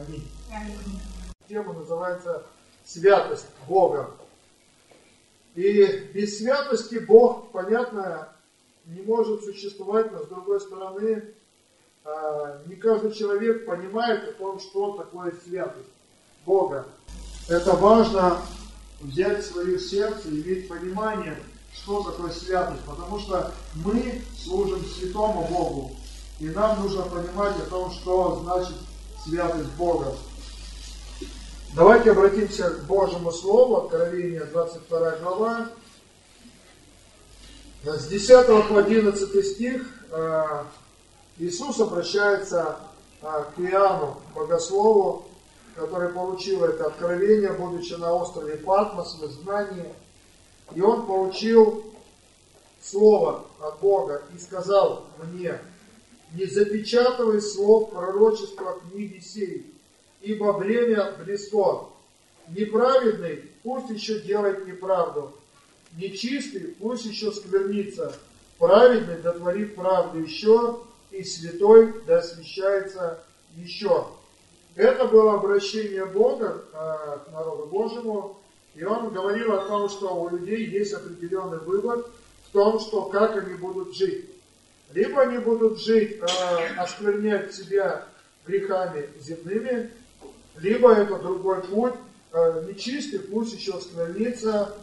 Аминь. Тема называется «Святость Бога». И без святости Бог, понятно, не может существовать, но с другой стороны, а, не каждый человек понимает о том, что такое святость Бога. Это важно взять в свое сердце, иметь понимание, что такое святость, потому что мы служим святому Богу, и нам нужно понимать о том, что значит святость Бога. Давайте обратимся к Божьему Слову, Откровение 22 глава, с 10 по 11 стих э, Иисус обращается э, к Иоанну, богослову, который получил это откровение, будучи на острове Патмос в изгнании. И он получил слово от Бога и сказал мне, не запечатывай слов пророчества книги сей, ибо время близко. Неправедный пусть еще делает неправду, Нечистый пусть еще сквернится, праведный дотворит правду еще, и святой да освящается еще. Это было обращение Бога э, к народу Божьему, и он говорил о том, что у людей есть определенный выбор в том, что как они будут жить. Либо они будут жить, э, осквернять себя грехами земными, либо это другой путь, э, нечистый пусть еще осквернится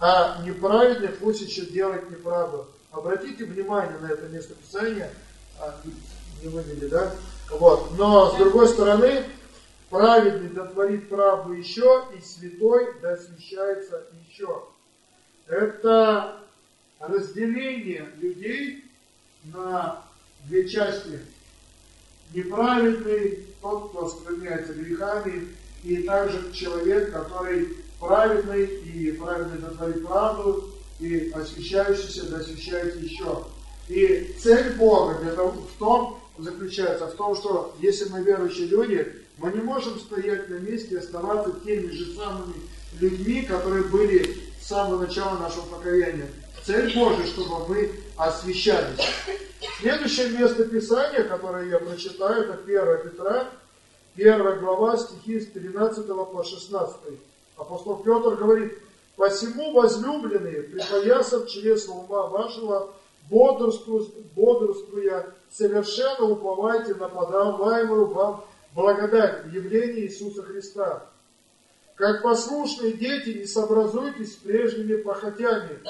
а неправедный пусть еще делает неправду. Обратите внимание на это место Писания, а, не вывели, да? Вот. Но с другой стороны, праведный дотворит правду еще, и святой да освящается еще. Это разделение людей на две части. Неправедный, тот, кто оскверняется грехами, и также человек, который праведный, и праведный дотворит правду, и освящающийся да освящается еще. И цель Бога для того, в том заключается, в том, что если мы верующие люди, мы не можем стоять на месте и оставаться теми же самыми людьми, которые были с самого начала нашего покаяния. Цель Божия, чтобы мы освящались. Следующее место Писания, которое я прочитаю, это 1 Петра, 1 глава, стихи с 13 по 16. Апостол Петр говорит, «Посему, возлюбленные, припоясав чресла ума вашего, бодрствуя, бодрствуя, совершенно уповайте на подаваемую вам благодать в Иисуса Христа. Как послушные дети, не сообразуйтесь с прежними похотями,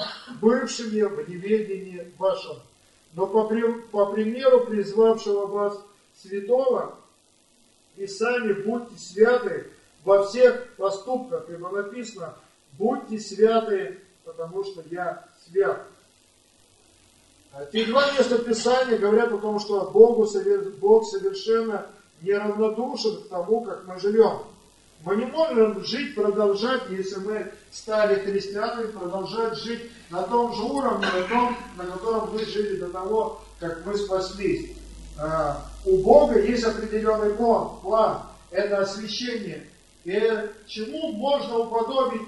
бывшими в неведении вашем, но по, по примеру призвавшего вас святого, и сами будьте святы во всех поступках, ибо написано, будьте святы, потому что я свят. А те два места Писания говорят о том, что Богу, Бог совершенно неравнодушен к тому, как мы живем. Мы не можем жить, продолжать, если мы стали христианами, продолжать жить на том же уровне, на том, на котором мы жили до того, как мы спаслись. А, у Бога есть определенный план, план. Это освящение. И чему можно уподобить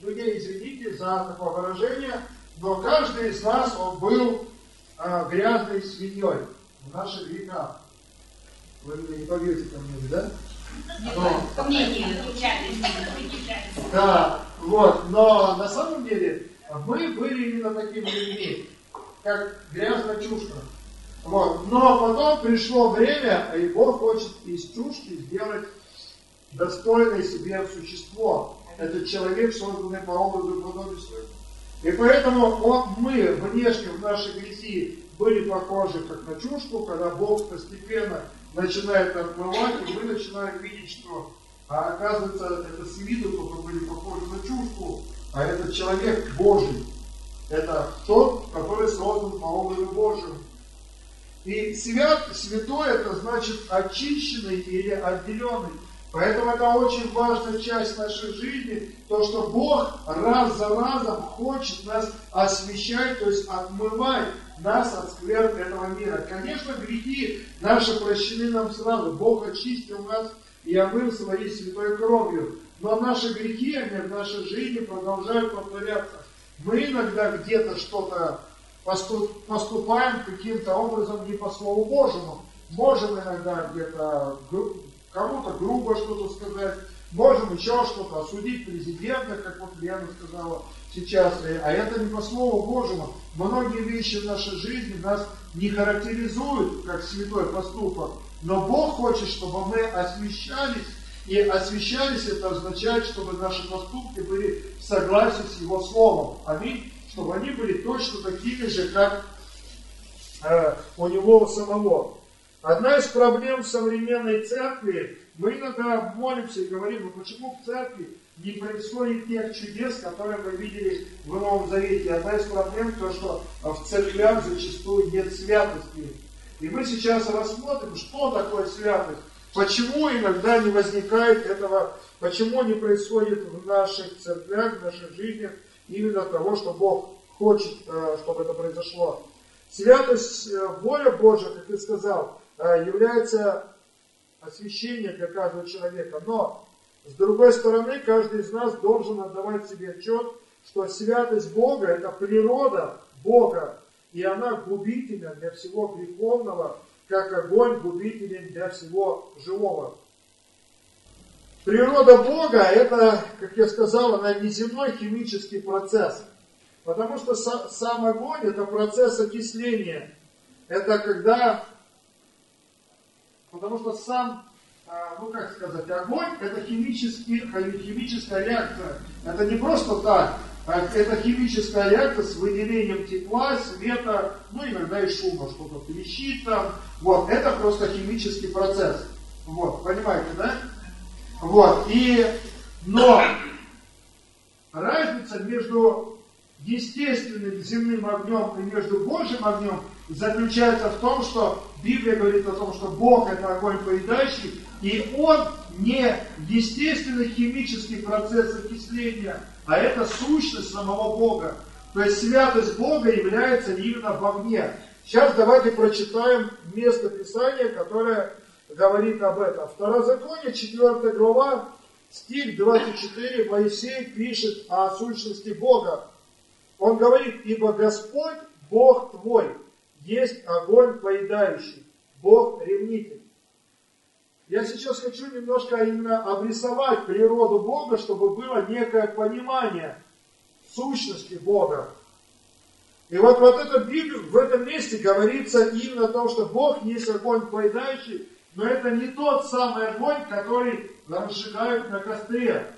людей, извините за такое выражение, но каждый из нас, он был а, грязной свиньей в наших веках. Вы не поверите ко мне, да? Но, да, вот, но на самом деле мы были именно такими людьми, как грязная чушка. Вот. Но потом пришло время, и Бог хочет из чушки сделать достойное себе существо. Это человек, созданный по образу и подобию своему. И поэтому он, мы внешне в нашей грехи были похожи как на чушку, когда Бог постепенно начинает отмывать, и мы начинаем видеть, что а оказывается, это с виду только были похожи на чушку, а это человек Божий. Это тот, который создан по образу Божьему. И свят, святой, это значит очищенный или отделенный. Поэтому это очень важная часть нашей жизни, то, что Бог раз за разом хочет нас освещать, то есть отмывать нас от скверн этого мира. Конечно, грехи наши прощены нам сразу. Бог очистил нас и омыл своей святой кровью. Но наши грехи, они в нашей жизни продолжают повторяться. Мы иногда где-то что-то поступаем каким-то образом не по Слову Божьему. Можем иногда где-то кому-то грубо что-то сказать, можем еще что-то осудить президента, как вот Лена сказала сейчас, а это не по Слову Божьему. Многие вещи в нашей жизни нас не характеризуют как святой поступок, но Бог хочет, чтобы мы освящались, и освящались это означает, чтобы наши поступки были в согласии с Его Словом. Аминь. Чтобы они были точно такими же, как э, у Него самого. Одна из проблем современной церкви, мы иногда молимся и говорим, ну почему в церкви не происходит тех чудес, которые мы видели в Новом Завете. Одна из проблем то, что в церквях зачастую нет святости. И мы сейчас рассмотрим, что такое святость, почему иногда не возникает этого, почему не происходит в наших церквях, в наших жизнях именно того, что Бог хочет, э, чтобы это произошло. Святость, э, воля Божия, как ты сказал, является освящением для каждого человека. Но с другой стороны, каждый из нас должен отдавать себе отчет, что святость Бога – это природа Бога, и она губительна для всего греховного, как огонь губителен для всего живого. Природа Бога – это, как я сказал, она неземной химический процесс. Потому что сам огонь – это процесс окисления. Это когда... Потому что сам а, ну как сказать, огонь это химический, химическая реакция. Это не просто так, а это химическая реакция с выделением тепла, света, ну иногда и шума, что-то трещит там. Вот, это просто химический процесс. Вот, понимаете, да? Вот, и, но разница между естественным земным огнем и между Божьим огнем заключается в том, что Библия говорит о том, что Бог это огонь поедающий, и он не естественный химический процесс окисления, а это сущность самого Бога. То есть святость Бога является именно в огне. Сейчас давайте прочитаем место Писания, которое говорит об этом. Второзаконие, 4 глава, стих 24, Моисей пишет о сущности Бога. Он говорит, ибо Господь, Бог твой, есть огонь поедающий, Бог ревнитель. Я сейчас хочу немножко именно обрисовать природу Бога, чтобы было некое понимание сущности Бога. И вот, вот это в этом месте говорится именно о том, что Бог есть огонь поедающий, но это не тот самый огонь, который разжигают на костре.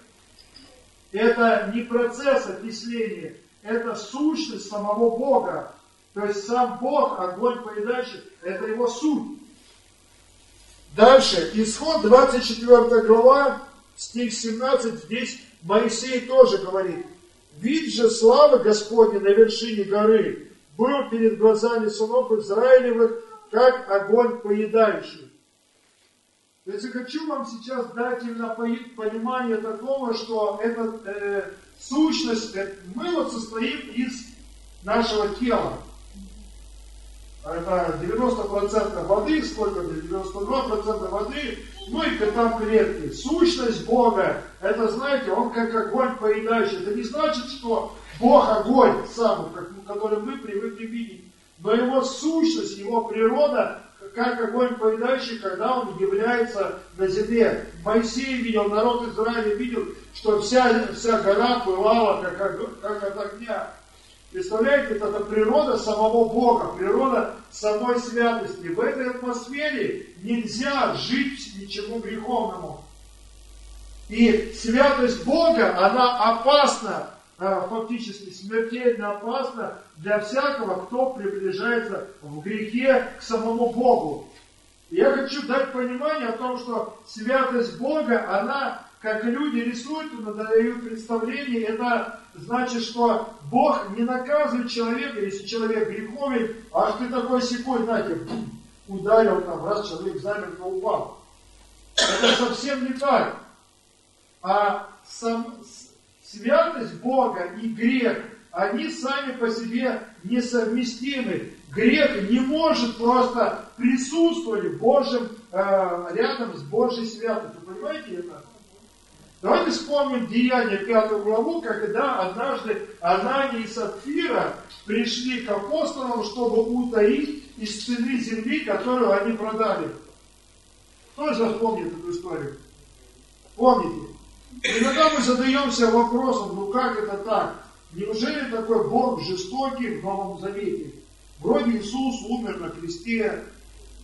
Это не процесс окисления, это сущность самого Бога. То есть сам Бог, огонь поедающий, это его суть. Дальше, исход 24 глава, стих 17, здесь Моисей тоже говорит, «Вид же славы Господня на вершине горы был перед глазами сынов Израилевых, как огонь поедающий». То есть я хочу вам сейчас дать именно понимание такого, что эта э, сущность, э, мы вот состоим из нашего тела. А это 90% воды, сколько здесь? 92% воды, ну и там клетки. Сущность Бога, это, знаете, Он как огонь поедающий. Это не значит, что Бог огонь сам, который мы привыкли видеть. Но его сущность, его природа, как огонь поедающий, когда он является на земле. Моисей видел, народ Израиля видел, что вся, вся гора пылала, как, как от огня. Представляете, это природа самого Бога, природа самой святости. В этой атмосфере нельзя жить ничему греховному. И святость Бога, она опасна, а, фактически смертельно опасна для всякого, кто приближается в грехе к самому Богу. я хочу дать понимание о том, что святость Бога, она как люди рисуют и дают представление, это значит, что Бог не наказывает человека, если человек греховен, ах ты такой секой, знаете, ударил там, раз человек замертво упал. Это совсем не так. А сам, святость Бога и грех, они сами по себе несовместимы. Грех не может просто присутствовать в Божьем, э, рядом с Божьей святостью. Понимаете это? Давайте вспомним Деяние 5 главу, когда однажды Анания и Сапфира пришли к апостолам, чтобы утаить из цены земли, которую они продали. Кто же помнит эту историю? Помните? Иногда мы задаемся вопросом, ну как это так? Неужели такой Бог жестокий в Новом Завете? Вроде Иисус умер на кресте,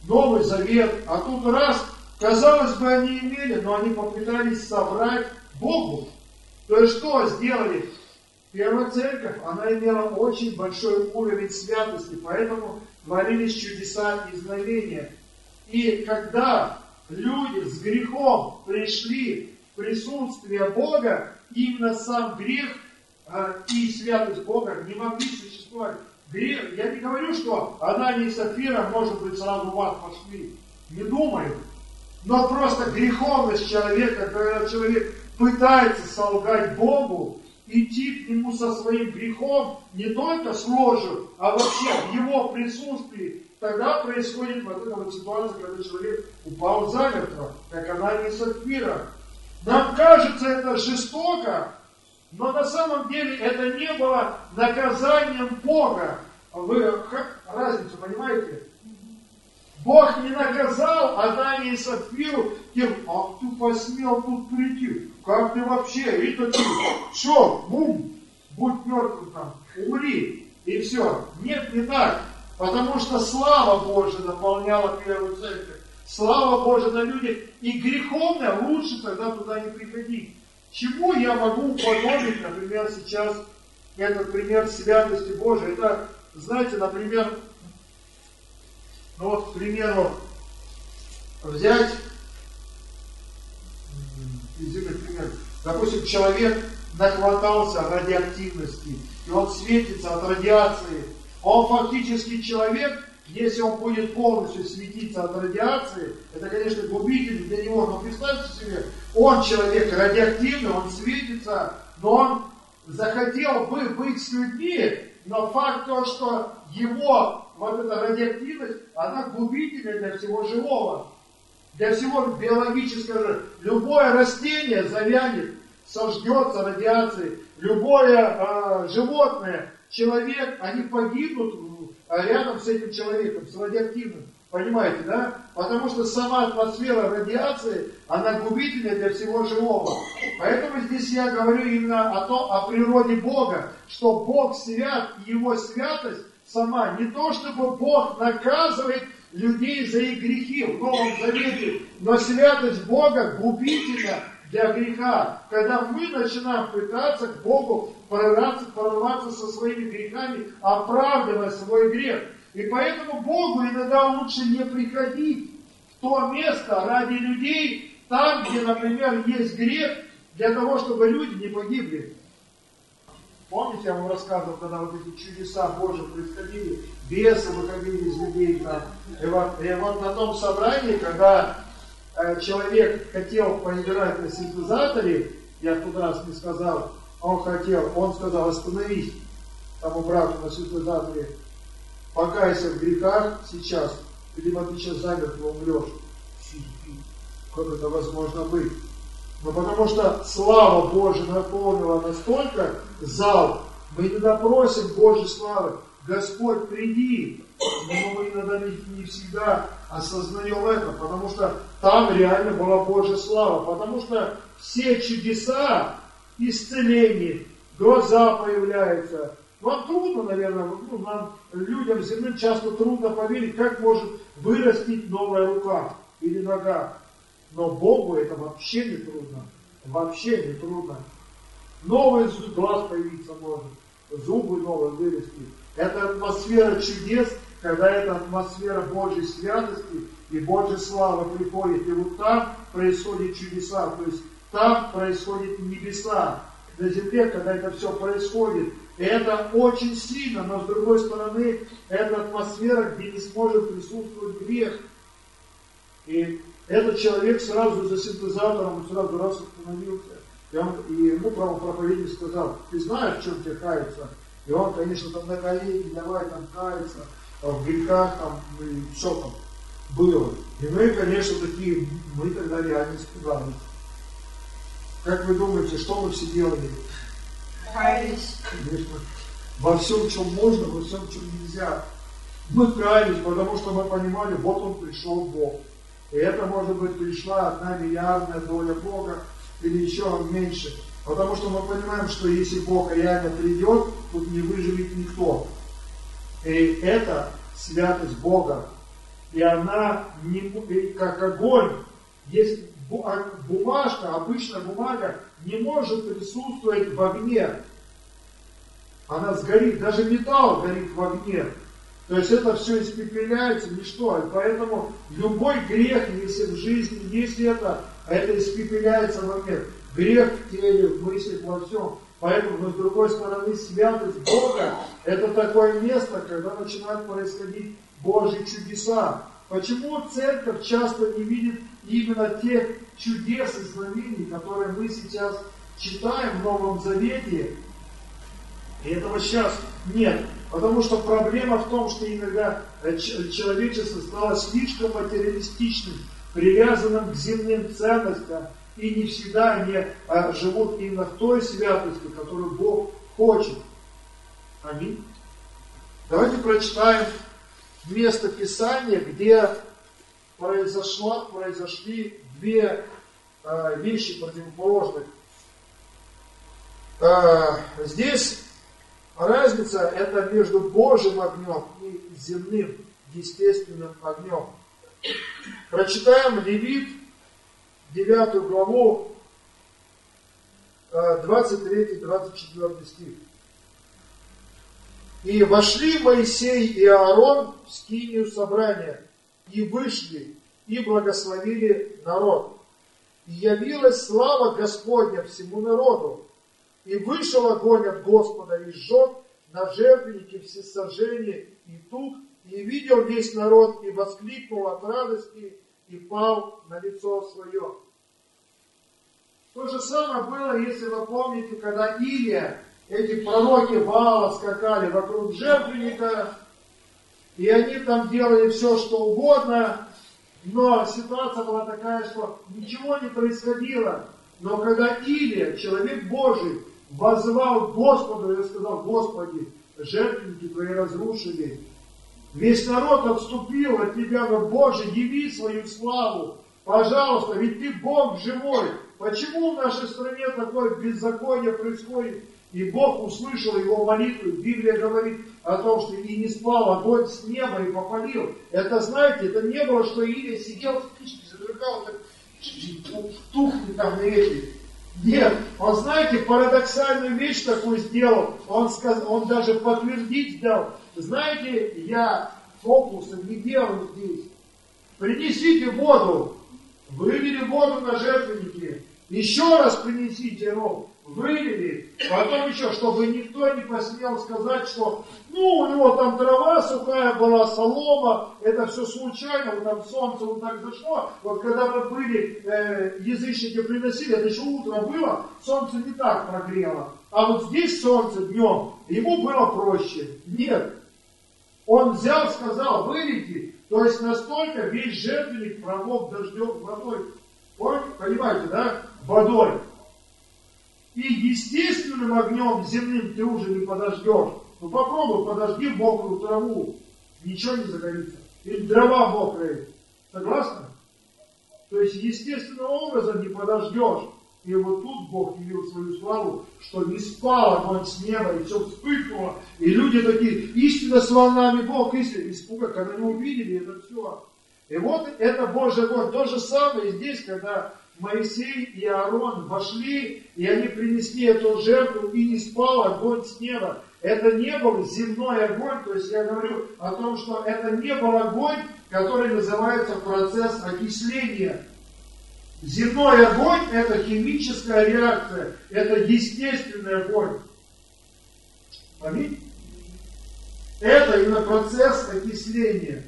Новый Завет, а тут раз, казалось бы, они имели, но они попытались собрать Богу. То есть что сделали? Первая церковь, она имела очень большой уровень святости, поэтому творились чудеса и знамения. И когда люди с грехом пришли в присутствие Бога, именно сам грех а, и святость Бога не могли существовать. Грех, я не говорю, что Анания и Сафира, может быть, сразу у вас пошли. Не думаю. Но просто греховность человека, когда человек пытается солгать Богу, идти к Нему со своим грехом, не только с ложью, а вообще в Его присутствии, тогда происходит вот эта вот ситуация, когда человек упал замертво, как она не Сапфира. Нам кажется это жестоко, но на самом деле это не было наказанием Бога. Вы разницу понимаете? Бог не наказал Адаме и Сапфиру тем, а ты посмел тут прийти. Как ты вообще? И ты, все, бум, будь мертвым там, умри. И все. Нет, не так. Потому что слава Божия наполняла первую церковь. Слава Божия на людях. И греховно лучше тогда туда не приходить. Чему я могу уподобить, например, сейчас этот пример святости Божией? Это, знаете, например, ну вот, к примеру, взять, пример, допустим, человек нахватался радиоактивности, и он светится от радиации, он фактически человек, если он будет полностью светиться от радиации, это, конечно, губитель для него, но представьте себе, он человек радиоактивный, он светится, но он захотел бы быть с людьми, но факт то, что его вот эта радиоактивность, она губительна для всего живого, для всего биологического. Любое растение завянет, сожжется радиацией. Любое э, животное, человек, они погибнут рядом с этим человеком, с радиоактивным. Понимаете, да? Потому что сама атмосфера радиации, она губительна для всего живого. Поэтому здесь я говорю именно о том, о природе Бога, что Бог свят, и Его святость сама. Не то, чтобы Бог наказывает людей за их грехи в Новом Завете, но святость Бога губительна для греха. Когда мы начинаем пытаться к Богу прорваться, прорваться со своими грехами, оправдывая свой грех. И поэтому Богу иногда лучше не приходить в то место ради людей, там, где, например, есть грех, для того, чтобы люди не погибли. Помните, я вам рассказывал, когда вот эти чудеса Божьи происходили, бесы выходили из людей там. И вот, и вот на том собрании, когда э, человек хотел поиграть на синтезаторе, я в тот раз не сказал, он хотел, он сказал, остановись тому брату на синтезаторе, покайся в грехах сейчас, либо ты сейчас замертво умрешь. Как это возможно быть? Но ну, потому что слава Божия наполнила настолько зал, мы иногда просим Божьей славы, Господь, приди. Но мы иногда не, не всегда осознаем это, потому что там реально была Божья слава. Потому что все чудеса, исцеление, глаза появляются. Вам трудно, наверное, ну, нам, людям земным часто трудно поверить, как может вырастить новая рука или нога. Но Богу это вообще не трудно. Вообще не трудно. Новый глаз появиться может, зубы новые вырасти. Это атмосфера чудес, когда эта атмосфера Божьей святости и Божьей славы приходит. И вот там происходят чудеса, то есть там происходит небеса. На земле, когда это все происходит, это очень сильно, но с другой стороны, это атмосфера, где не сможет присутствовать грех. И этот человек сразу за синтезатором сразу раз остановился. И, он, и ему правопроповедник сказал, ты знаешь, в чем тебе каяться? И он, конечно, там на колени, давай там каяться, в грехах там, и все там было. И мы, конечно, такие, мы тогда реально испугались. Как вы думаете, что мы все делали? Каялись. Во всем, чем можно, во всем, чем нельзя. Мы каялись, потому что мы понимали, вот он пришел Бог. И И это, может быть, пришла одна миллиардная доля Бога или еще меньше. Потому что мы понимаем, что если Бог реально придет, тут не выживет никто. И это святость Бога. И она не, как огонь, есть а, бумажка, обычная бумага не может присутствовать в огне. Она сгорит, даже металл горит в огне. То есть это все испепеляется, ничто. И поэтому любой грех, если в жизни есть это, это испепеляется в огне. Грех в теле, в мыслях, во всем. Поэтому, но с другой стороны, святость Бога – это такое место, когда начинают происходить Божьи чудеса. Почему церковь часто не видит именно тех чудес и знамений, которые мы сейчас читаем в Новом Завете? И этого сейчас нет. Потому что проблема в том, что иногда э, человечество стало слишком материалистичным, привязанным к земным ценностям, и не всегда они а, живут именно в той святости, которую Бог хочет. Аминь. Давайте прочитаем место Писания, где произошла, произошли две э, вещи противоположных. Э, здесь разница это между Божьим огнем и земным, естественным огнем. Прочитаем Левит, 9 главу, 23-24 стих. И вошли Моисей и Аарон в скинию собрания, и вышли, и благословили народ. И явилась слава Господня всему народу. И вышел огонь от Господа и сжег на жертвеннике всесожжения и тут, и видел весь народ, и воскликнул от радости, и пал на лицо свое. То же самое было, если вы помните, когда Илия эти пророки Вала скакали вокруг жертвенника, и они там делали все, что угодно, но ситуация была такая, что ничего не происходило. Но когда Илия, человек Божий, возвал Господу и сказал, Господи, жертвенники твои разрушили, весь народ отступил от Тебя, но Боже, яви свою славу, пожалуйста, ведь Ты Бог живой. Почему в нашей стране такое беззаконие происходит? И Бог услышал его молитву. Библия говорит о том, что и не спал огонь с неба и попалил. Это, знаете, это не было, что Илия сидел в птичке, задвигал, так тухнет там на эти. Нет, он, знаете, парадоксальную вещь такую сделал. Он, сказал, он даже подтвердить дал. Знаете, я фокусы не делаю здесь. Принесите воду. Вывели воду на жертвенники. Еще раз принесите рог вылили, потом еще, чтобы никто не посмел сказать, что ну у него там трава сухая была, солома, это все случайно, вот там солнце вот так зашло. Вот когда мы были, э, язычники приносили, это еще утро было, солнце не так прогрело. А вот здесь солнце днем, ему было проще. Нет. Он взял, сказал, вылейте, то есть настолько весь жертвенник промок дождем водой. Понимаете, да? Водой. И естественным огнем земным ты уже не подождешь. Ну попробуй, подожди мокрую траву. Ничего не загорится. Или дрова мокрые. Согласны? То есть естественным образом не подождешь. И вот тут Бог явил свою славу, что не спал огонь с неба, и все вспыхнуло. И люди такие, истинно с волнами Бог, истинно. Испуга, когда не увидели это все. И вот это Божий огонь. То же самое здесь, когда Моисей и Аарон вошли, и они принесли эту жертву, и не спал огонь с неба. Это не был земной огонь, то есть я говорю о том, что это не был огонь, который называется процесс окисления. Земной огонь – это химическая реакция, это естественный огонь. Аминь? Это именно процесс окисления.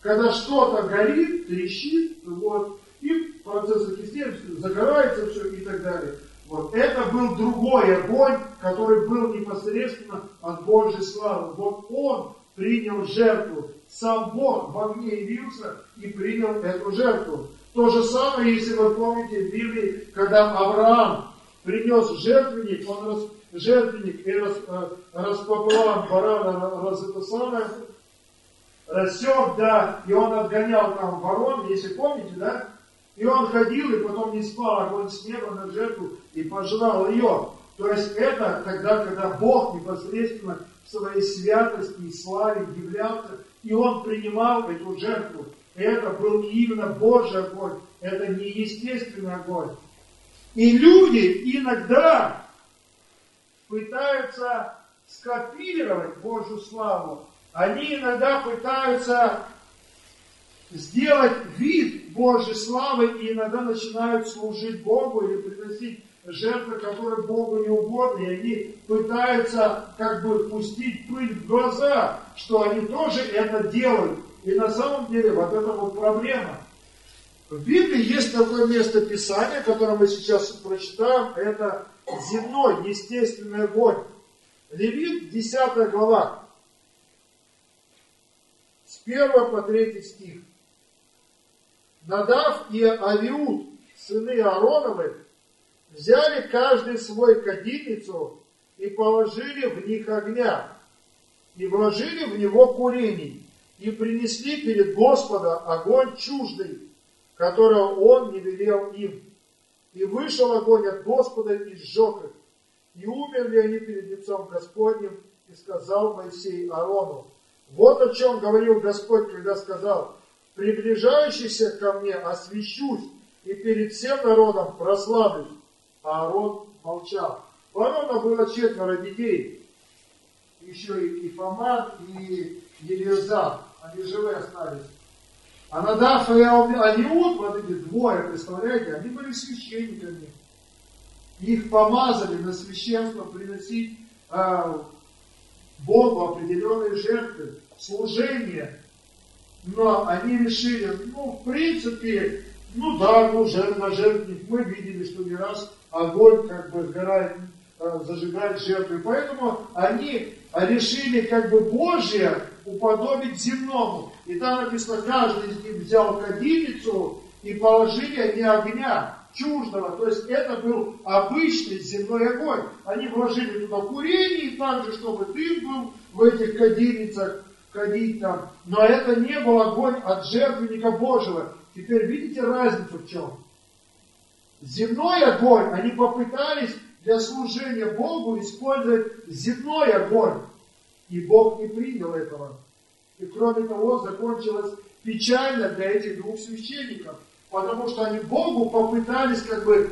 Когда что-то горит, трещит, вот, и процесс окисления, загорается все и так далее. Вот это был другой огонь, который был непосредственно от Божьей славы. Вот он принял жертву. Сам Бог в огне явился и принял эту жертву. То же самое, если вы помните в Библии, когда Авраам принес жертвенник, он раз, жертвенник и рас, э, распополам барана, раз это самое, рассек, да, и он отгонял там ворон, если помните, да? И он ходил, и потом не спал огонь с неба на жертву и пожрал ее. То есть это тогда, когда Бог непосредственно в своей святости и славе являлся, и он принимал эту жертву. Это был именно Божий огонь, это не естественный огонь. И люди иногда пытаются скопировать Божью славу. Они иногда пытаются сделать вид Божьей славы и иногда начинают служить Богу или приносить жертвы, которые Богу не угодны, и они пытаются как бы пустить пыль в глаза, что они тоже это делают. И на самом деле вот это вот проблема. В Библии есть такое место Писания, которое мы сейчас прочитаем, это земной, естественный огонь. Левит, 10 глава, с 1 по 3 стих. Надав и Авиуд, сыны Аароновы, взяли каждый свой кадильницу и положили в них огня, и вложили в него курений, и принесли перед Господа огонь чуждый, которого он не велел им. И вышел огонь от Господа и сжег их. И умерли они перед лицом Господним, и сказал Моисей Аарону, вот о чем говорил Господь, когда сказал, приближающийся ко мне освящусь, и перед всем народом прославлюсь. Аарон молчал. У Аарона было четверо детей. Еще и, и и Елизар. Они живые остались. А Надав и Алиут, вот эти двое, представляете, они были священниками. Их помазали на священство приносить э, Богу определенные жертвы, служение. Но они решили, ну, в принципе, ну да, ну, жертва, жертвник. Мы видели, что не раз огонь как бы сгорает, э, зажигает жертвы. Поэтому они решили как бы Божье уподобить земному. И там написано, каждый из них взял кадильницу и положили они огня чуждого. То есть это был обычный земной огонь. Они вложили туда курение, и также, чтобы дым был в этих кадильницах, кадить там. Но это не был огонь от жертвенника Божьего. Теперь видите разницу в чем? Земной огонь, они попытались для служения Богу использовать земной огонь. И Бог не принял этого. И кроме того, закончилось печально для этих двух священников, потому что они Богу попытались как бы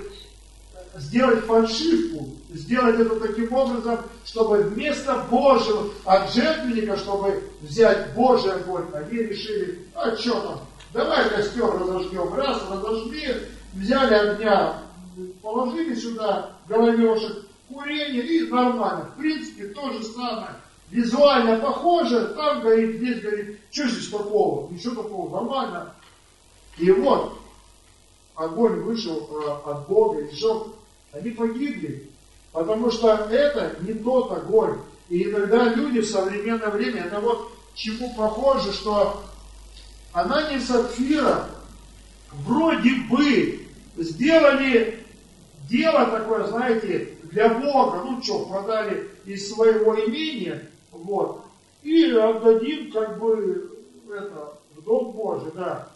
сделать фальшивку, сделать это таким образом, чтобы вместо Божьего, от жертвенника, чтобы взять Божий огонь, они решили, а что там, давай костер разожгем. Раз, разожгли, взяли огня, положили сюда головешек, курение и нормально. В принципе, то же самое. Визуально похоже, там горит, здесь горит. Что здесь такого? Ничего такого, нормально. И вот, огонь вышел э, от Бога и сжег. Они погибли, потому что это не тот огонь. И иногда люди в современное время, это вот чему похоже, что она не сапфира, вроде бы сделали дело такое, знаете, для Бога, ну что, продали из своего имения, вот, и отдадим как бы это, в Дом Божий, да.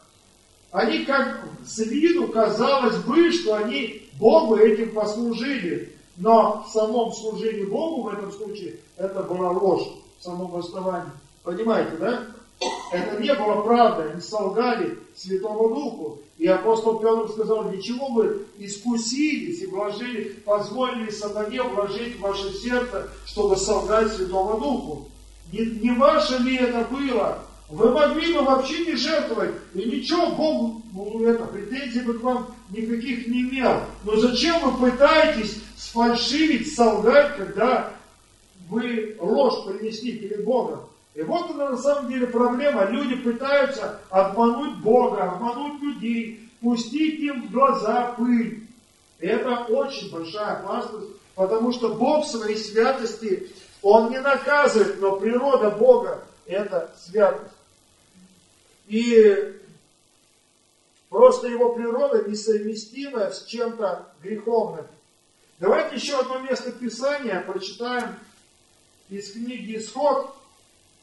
Они как с виду казалось бы, что они Богу этим послужили, но в самом служении Богу в этом случае это была ложь в самом основании. Понимаете, да? Это не было правда, они солгали Святому Духу. И апостол Петр сказал, ничего вы искусились и вложили, позволили сатане вложить в ваше сердце, чтобы солгать Святому Духу. Не, не ваше ли это было? Вы могли бы вообще не жертвовать, и ничего, Богу ну, это, претензий бы к вам никаких не имел. Но зачем вы пытаетесь сфальшивить, солгать, когда вы ложь принесли перед Богом? И вот она на самом деле проблема. Люди пытаются обмануть Бога, обмануть людей, пустить им в глаза пыль. И это очень большая опасность, потому что Бог в своей святости, Он не наказывает, но природа Бога – это святость. И просто Его природа несовместима с чем-то греховным. Давайте еще одно место Писания прочитаем из книги «Исход»,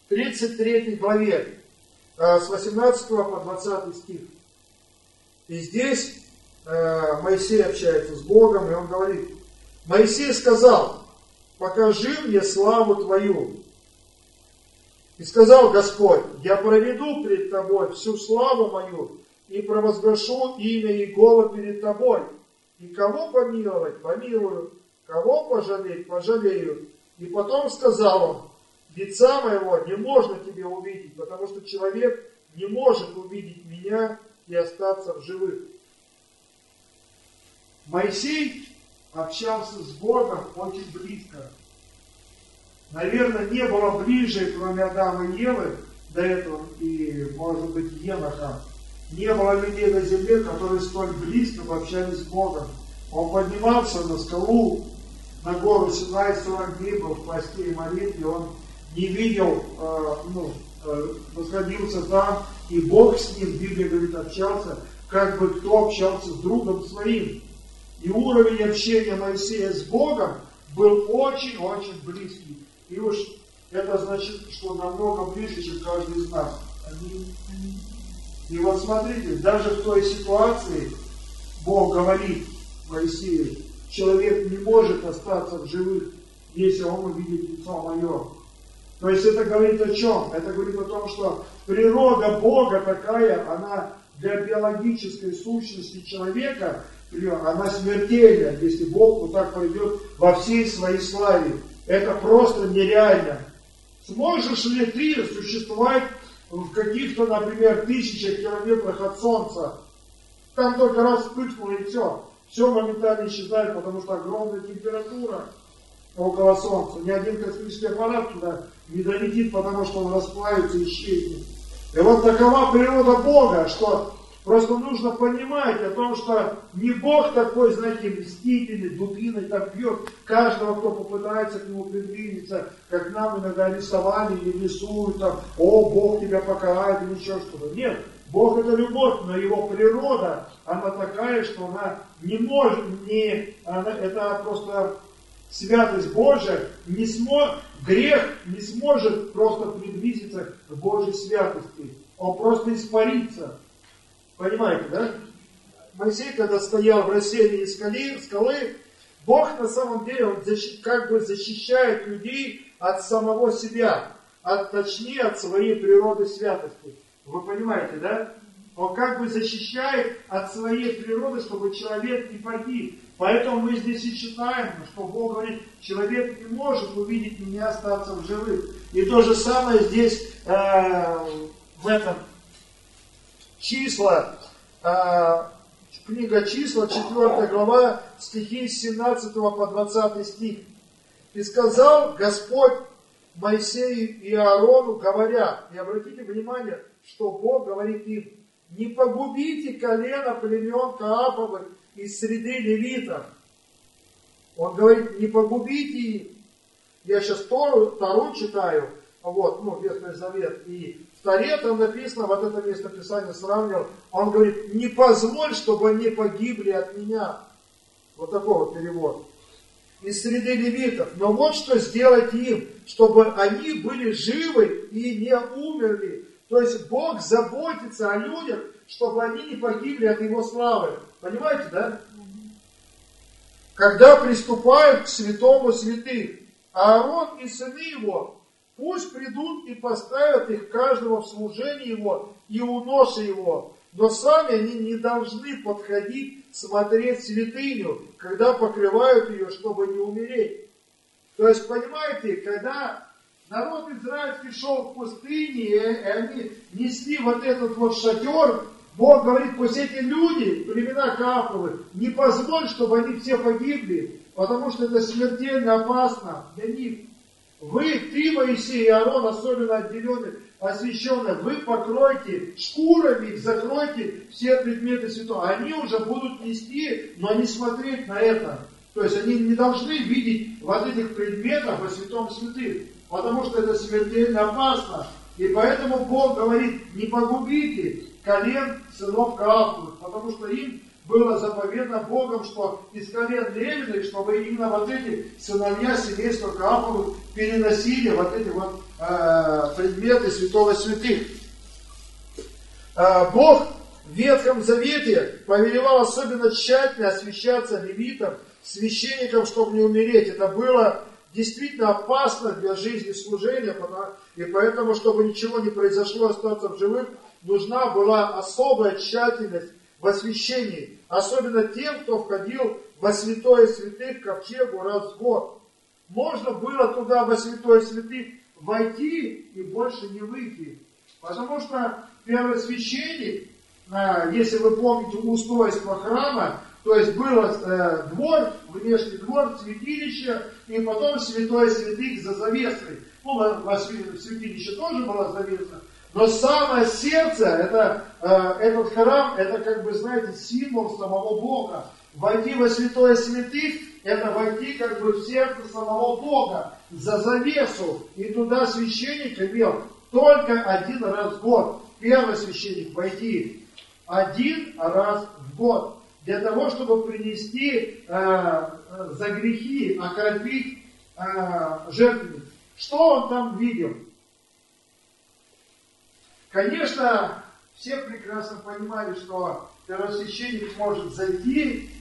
33 главе. э, с 18 по 20 стих. И здесь э, Моисей общается с Богом, и он говорит, Моисей сказал, покажи мне славу Твою. И сказал Господь, я проведу пред Тобой всю славу мою и провозглашу имя Иегова перед Тобой. И кого помиловать, помилую, кого пожалеть, пожалею. И потом сказал он, лица моего не можно тебе увидеть, потому что человек не может увидеть меня и остаться в живых. Моисей общался с Богом очень близко. Наверное, не было ближе, кроме Адама и Евы, до этого, и, может быть, Еноха. Не было людей на земле, которые столь близко общались с Богом. Он поднимался на скалу, на гору Синай 40 дней был в посте и молитве, он не видел, э, ну, э, находился там, и Бог с ним, Библия говорит, общался, как бы кто общался с другом своим. И уровень общения Моисея с Богом был очень-очень близкий. И уж это значит, что намного ближе, чем каждый из нас. И вот смотрите, даже в той ситуации Бог говорит Моисею, человек не может остаться в живых, если он увидит лицо мое. То есть это говорит о чем? Это говорит о том, что природа Бога такая, она для биологической сущности человека, она смертельна, если Бог вот так пойдет во всей своей славе. Это просто нереально. Сможешь ли ты существовать в каких-то, например, тысячах километрах от Солнца? Там только раз вспыхнуло и все. Все моментально исчезает, потому что огромная температура около Солнца. Ни один космический аппарат туда не долетит, потому что он расплавится и исчезнет. И вот такова природа Бога, что просто нужно понимать о том, что не Бог такой, знаете, мстительный, дубиной так бьет каждого, кто попытается к нему приблизиться, как нам иногда рисовали или рисуют, там, о, Бог тебя покарает или еще что-то. Нет, Бог это любовь, но его природа, она такая, что она не может, не, она, это просто святость Божия, не смо, грех не сможет просто приблизиться к Божьей святости. Он просто испарится. Понимаете, да? Моисей, когда стоял в расселении скалы, скалы, Бог на самом деле, он защищ, как бы защищает людей от самого себя, от, точнее от своей природы святости. Вы понимаете, да? Он как бы защищает от своей природы, чтобы человек не погиб. Поэтому мы здесь и читаем, что Бог говорит, человек не может увидеть меня остаться в живых. И то же самое здесь э, в этом числа, э, книга числа, 4 глава, стихи с 17 по 20 стих. И сказал Господь Моисею и Аарону, говоря, и обратите внимание, что Бог говорит им, не погубите колено племен Кааповых из среды левитов. Он говорит, не погубите их. Я сейчас Тору, Тору читаю, вот, ну, Ветхий Завет, и Таре там написано, вот это место Писания сравнивал, он говорит, не позволь, чтобы они погибли от меня. Вот такой вот перевод. Из среды левитов. Но вот что сделать им, чтобы они были живы и не умерли, то есть Бог заботится о людях, чтобы они не погибли от Его славы. Понимаете, да? Когда приступают к святому святых, Аарон и сыны его, пусть придут и поставят их каждого в служении его и у носа его, но сами они не должны подходить смотреть святыню, когда покрывают ее, чтобы не умереть. То есть, понимаете, когда народ израильский шел в пустыне, и они несли вот этот вот шатер, Бог говорит, пусть эти люди, племена Кааповы, не позволь, чтобы они все погибли, потому что это смертельно опасно для них. Вы, ты, Моисей и Аарон, особенно отделенный, освященные, вы покройте шкурами, закройте все предметы святого. Они уже будут нести, но не смотреть на это. То есть они не должны видеть вот этих предметов во святом святых потому что это смертельно опасно. И поэтому Бог говорит, не погубите колен сынов Кааповых, потому что им было заповедано Богом, что из колен Левиных, чтобы именно вот эти сыновья семейства Кааповых переносили вот эти вот э, предметы святого святых. А, Бог в Ветхом Завете повелевал особенно тщательно освещаться левитам, священникам, чтобы не умереть. Это было действительно опасно для жизни служения, и поэтому, чтобы ничего не произошло, остаться в живых, нужна была особая тщательность в освящении, особенно тем, кто входил во святое святых ковчегу раз в год. Можно было туда во святое святых войти и больше не выйти. Потому что первосвященник, а, если вы помните устройство храма, то есть был э, двор, внешний двор, святилище, и потом святое святых за завесой. Ну, во святилище тоже была завеса, но самое сердце, это, э, этот храм, это как бы, знаете, символ самого Бога. Войти во святое святых, это войти как бы в сердце самого Бога, за завесу. И туда священник имел только один раз в год. Первый священник войти один раз в год. Для того, чтобы принести э, за грехи, окропить э, жертвенник. Что он там видел? Конечно, все прекрасно понимали, что первосвященник может зайти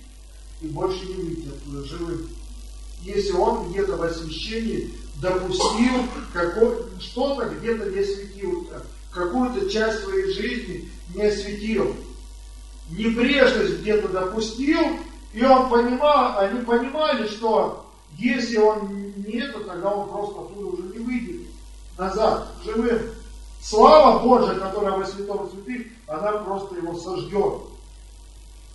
и больше не выйти оттуда живым. Если он где-то в освящении допустил что-то, где-то не осветил, какую-то часть своей жизни не осветил, небрежность где-то допустил, и он понимал, они понимали, что если он не это, тогда он просто оттуда уже не выйдет назад живым. Слава Божия, которая во святом святых, она просто его сожжет.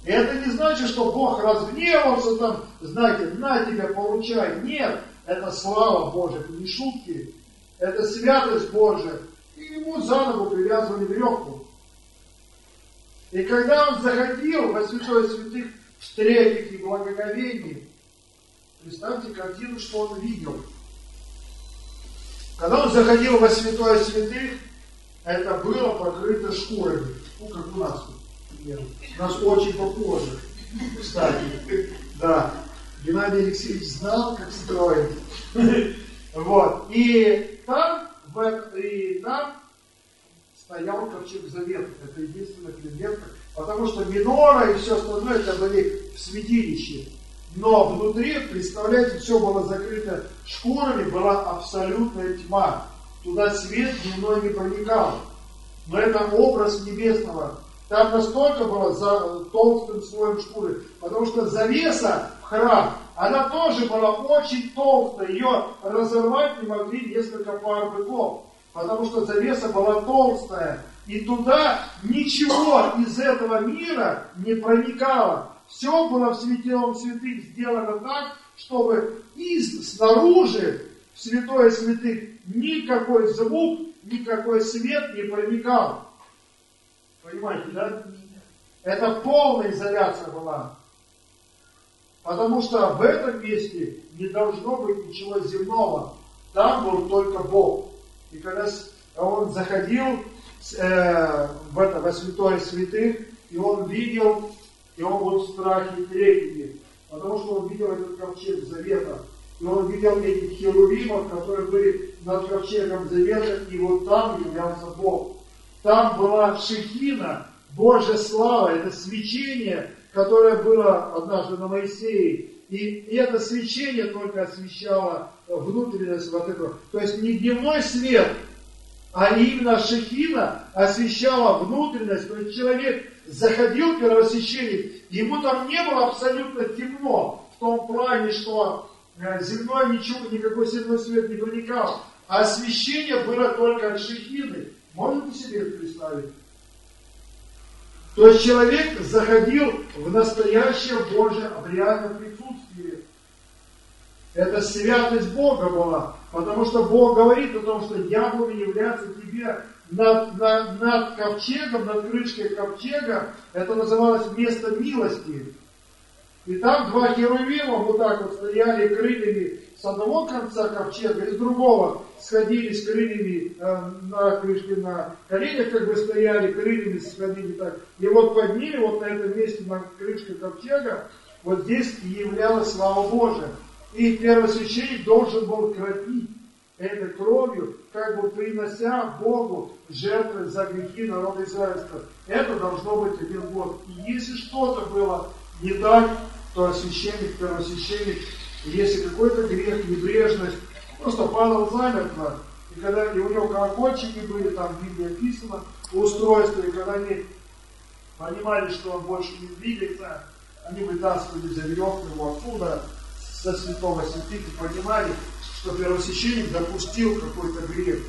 И это не значит, что Бог разгневался там, знаете, на тебя получай. Нет, это слава Божия, это не шутки. Это святость Божия. И ему за ногу привязывали веревку. И когда он заходил во святой святых в трепете и благоговении, представьте картину, что он видел. Когда он заходил во святое святых, это было покрыто шкурами. Ну, как у нас. Например. У нас очень похоже. Кстати, да. Геннадий Алексеевич знал, как строить. Вот. И там, в, и там стоял ковчег завета. Это единственная клиентка. Потому что минора и все остальное это были в святилище. Но внутри, представляете, все было закрыто шкурами, была абсолютная тьма. Туда свет дневной не проникал. Но это образ небесного. Там настолько было за толстым слоем шкуры. Потому что завеса в храм, она тоже была очень толстая. Ее разорвать не могли несколько пар быков. Потому что завеса была толстая. И туда ничего из этого мира не проникало. Все было в святилом святых сделано так, чтобы из, снаружи в святое святых никакой звук, никакой свет не проникал. Понимаете, да? Это полная изоляция была. Потому что в этом месте не должно быть ничего земного. Там был только Бог. И когда он заходил э, в это, во святое святых, и он видел, и он был в страхе и трепете, потому что он видел этот ковчег завета. И он видел этих херувимов, которые были над ковчегом завета, и вот там являлся Бог. Там была шехина, Божья слава, это свечение, которое было однажды на Моисее. И это свечение только освещало внутренность вот этого. То есть не дневной свет, а именно шехина освещала внутренность. То есть человек заходил первосвященник, ему там не было абсолютно темно, в том плане, что земной ничего, никакой земной свет не проникал. А освещение было только от шехины. Можете себе это представить? То есть человек заходил в настоящее Божье обрядное присутствие. Это святость Бога была. Потому что Бог говорит о том, что я буду являться тебе над, над, над ковчегом, над крышкой ковчега. Это называлось место милости. И там два херувима вот так вот стояли крыльями с одного конца ковчега и с другого сходились крыльями э, на крышке, на коленях как бы стояли, крыльями сходили так. И вот под ними, вот на этом месте, на крышке ковчега, вот здесь являлась слава Божия. И первосвященник должен был кропить этой кровью, как бы принося Богу жертвы за грехи народа израильского. Это должно быть один год. И если что-то было не так, то священник, первосвященник, если какой-то грех, небрежность, просто падал замертво. И когда и у него колокольчики были, там в Библии описано, устройство, и когда они понимали, что он больше не двигается, они вытаскивали за веревку его оттуда, со святого святых, и понимали, что первосвященник допустил какой-то грех.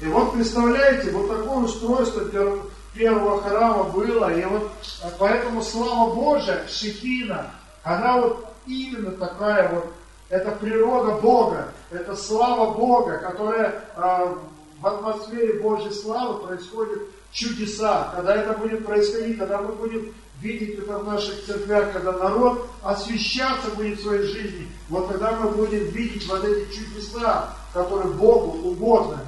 И вот представляете, вот такое устройство первого храма было, и вот поэтому слава Божия, Шехина, она вот именно такая вот, это природа Бога, это слава Бога, которая э, в атмосфере Божьей славы происходит чудеса, когда это будет происходить, когда мы будем видеть это в наших церквях, когда народ освещаться будет в своей жизни, вот тогда мы будем видеть вот эти чудеса, которые Богу угодны, э,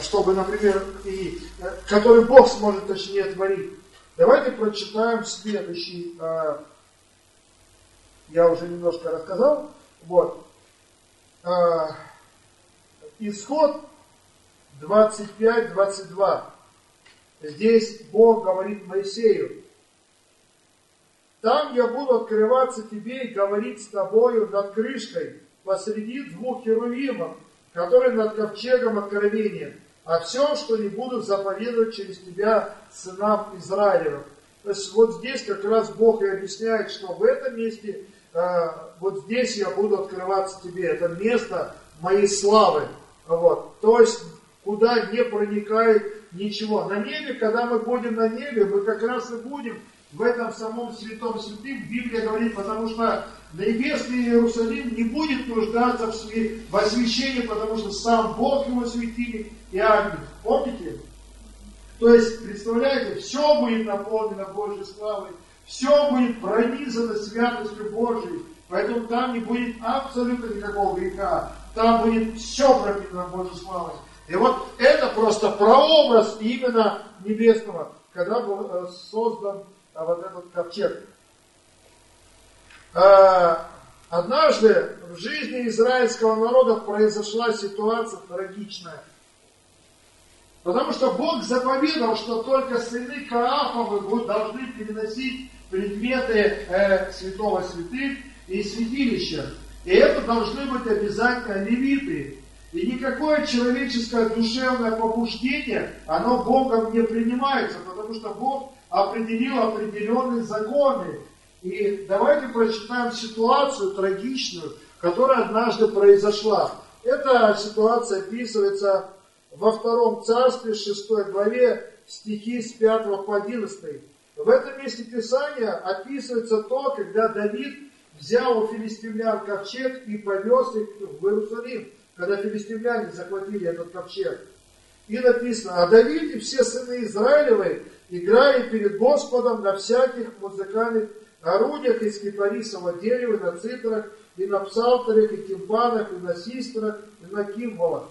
чтобы, например, и, э, которые Бог сможет точнее творить. Давайте прочитаем следующий, э, я уже немножко рассказал, вот, исход 25-22. Здесь Бог говорит Моисею, там я буду открываться тебе и говорить с тобою над крышкой посреди двух херувимов, которые над ковчегом откровения, о всем, что не буду заповедовать через тебя сынам Израилевым. То есть вот здесь как раз Бог и объясняет, что в этом месте, э, вот здесь я буду открываться тебе. Это место моей славы. Вот. То есть куда не проникает ничего. На небе, когда мы будем на небе, мы как раз и будем в этом самом святом святых Библия говорит, потому что небесный Иерусалим не будет нуждаться в, све... в освящении, потому что сам Бог его светильник и ангел. Помните? То есть, представляете, все будет наполнено Божьей славой, все будет пронизано святостью Божией, поэтому там не будет абсолютно никакого греха, там будет все пропитано Божьей славой. И вот это просто прообраз именно небесного, когда был э, создан а вот этот ковчег. А, однажды в жизни израильского народа произошла ситуация трагичная. Потому что Бог заповедал, что только сыны Каафовы должны переносить предметы э, святого святых и святилища. И это должны быть обязательно левиты. И никакое человеческое душевное побуждение, оно Богом не принимается, потому что Бог определил определенные законы. И давайте прочитаем ситуацию трагичную, которая однажды произошла. Эта ситуация описывается во втором царстве, 6 главе, стихи с 5 по 11. В этом месте Писания описывается то, когда Давид взял у филистимлян ковчег и повез их в Иерусалим, когда филистимляне захватили этот ковчег. И написано, а Давид и все сыны Израилевы играли перед Господом на всяких музыкальных орудиях из кипарисового дерева, на цитрах, и на псалтерах, и тимпанах, и на систрах, и на кимволах.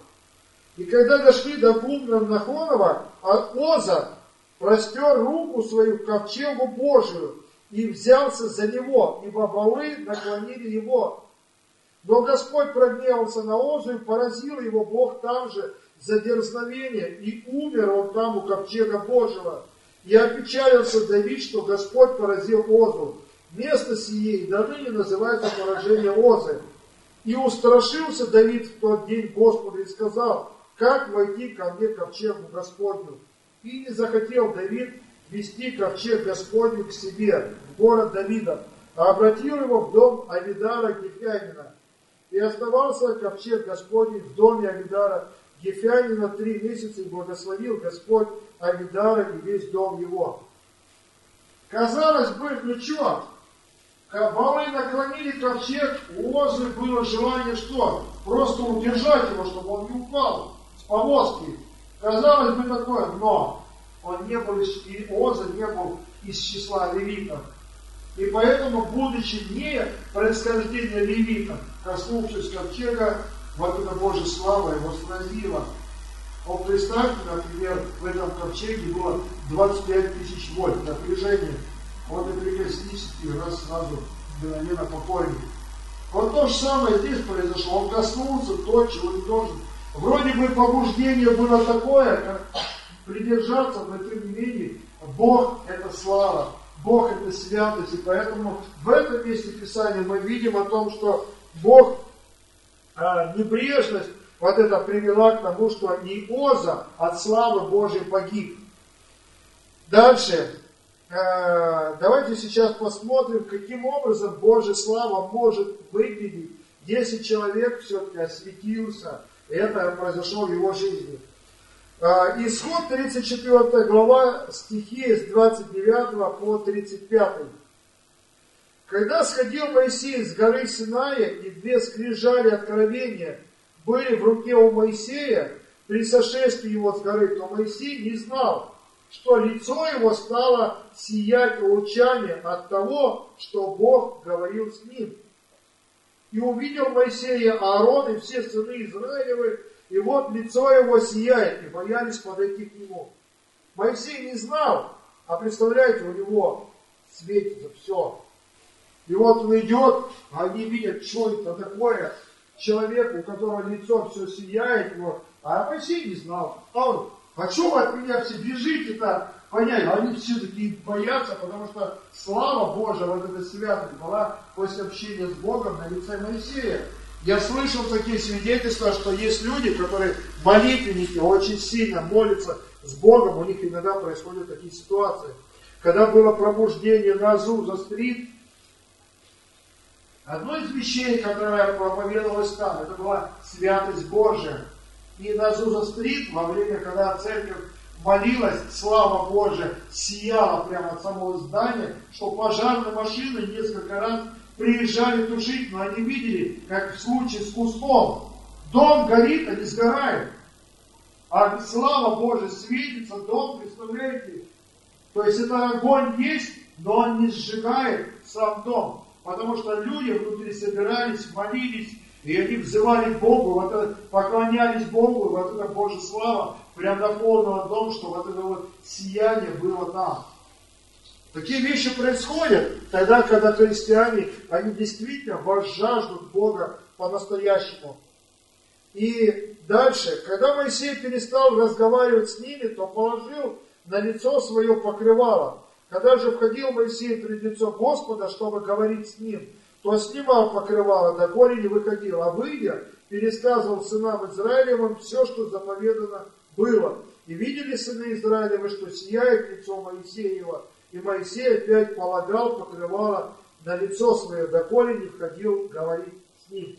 И когда дошли до бубна Нахонова, а Оза простер руку свою к ковчегу Божию и взялся за него, ибо балы наклонили его. Но Господь прогневался на Озу и поразил его Бог там же за дерзновение, и умер он там у ковчега Божьего. И опечалился Давид, что Господь поразил Озу. Место сие и до ныне называется поражение Озы. И устрашился Давид в тот день Господа и сказал, как войти ко мне ковчегу Господню. И не захотел Давид вести ковчег Господню к себе, в город Давида, а обратил его в дом Авидара Гефянина. И оставался ковчег Господень в доме Авидара Гефянина три месяца, и благословил Господь Авидара и весь дом его. Казалось бы, ну что, Кабалы наклонили ковчег, у Озы было желание что? Просто удержать его, чтобы он не упал с повозки. Казалось бы такое, но он не был, и Оза не был из числа левитов. И поэтому, будучи не происхождение левитов, коснувшись ковчега, вот эта Божья слава его сразила. Вот представьте, например, в этом ковчеге было 25 тысяч вольт напряжение. Вот прикоснись, и раз сразу мгновенно покойник. Вот то же самое здесь произошло. Он коснулся то, чего не должен. Вроде бы побуждение было такое, как придержаться, но тем не менее, Бог это слава, Бог это святость. И поэтому в этом месте Писания мы видим о том, что Бог а, небрежность вот это привела к тому, что Иоза от славы Божьей погиб. Дальше. Э, давайте сейчас посмотрим, каким образом Божья слава может выглядеть, если человек все-таки осветился. Это произошло в его жизни. Э, исход 34 глава, стихи с 29 по 35. Когда сходил Моисей с горы Синая, и две скрижали откровения были в руке у Моисея, при сошествии его с горы, то Моисей не знал, что лицо его стало сиять лучами от того, что Бог говорил с ним. И увидел Моисея Аарон и все сыны Израилевы, и вот лицо его сияет, и боялись подойти к нему. Моисей не знал, а представляете, у него светится все. И вот он идет, а они видят, что это такое, человек, у которого лицо все сияет, вот, а Моисей не знал. А он, а что вы от меня все бежите-то? Понятно, они все такие боятся, потому что слава Божия, вот эта святость была после общения с Богом на лице Моисея. Я слышал такие свидетельства, что есть люди, которые молитвенники, очень сильно молятся с Богом, у них иногда происходят такие ситуации. Когда было пробуждение на Азуза-стрит, одно из вещей, которое проповедовалось там, это была святость Божия. И на Азуза-стрит, во время, когда церковь молилась, слава Божия, сияла прямо от самого здания, что пожарные машины несколько раз приезжали тушить, но они видели, как в случае с кустом. Дом горит, а не сгорает. А слава Божия светится, дом, представляете? То есть это огонь есть, но он не сжигает сам дом. Потому что люди внутри собирались, молились, и они взывали Богу, вот это, поклонялись Богу, вот эта Божья слава прям наполнила дом, что вот это вот сияние было там. Такие вещи происходят тогда, когда христиане, они действительно возжаждут Бога по-настоящему. И дальше, когда Моисей перестал разговаривать с ними, то положил на лицо свое покрывало. Когда же входил Моисей пред лицо Господа, чтобы говорить с ним, то снимал покрывало, до горе не выходил, а выйдя, пересказывал сынам Израилевым все, что заповедано было. И видели сыны Израилевы, что сияет лицо Моисеева, и Моисей опять полагал покрывало на лицо свое, доколе не входил говорить с ним.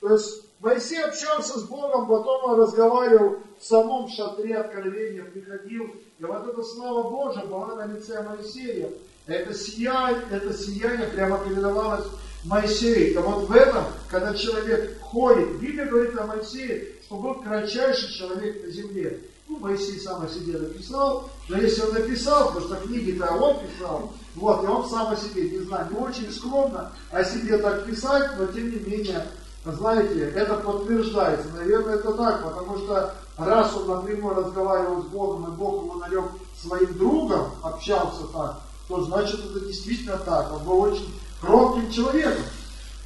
То есть Моисей общался с Богом, потом он разговаривал в самом шатре откровения, приходил, и вот эта слава Божия была на лице Моисея. Это сияние, это сияние прямо передавалось Моисею. И вот в этом, когда человек ходит, Библия говорит о Моисее, что был кратчайший человек на земле. Ну, Моисей сам о себе написал, но если он написал, потому что книги-то он писал, вот, и он сам о себе, не знаю, не очень скромно о себе так писать, но тем не менее, знаете, это подтверждается. Наверное, это так, потому что раз он напрямую разговаривал с Богом, и Бог его нарек своим другом, общался так, то значит это действительно так. Он был очень кротким человеком.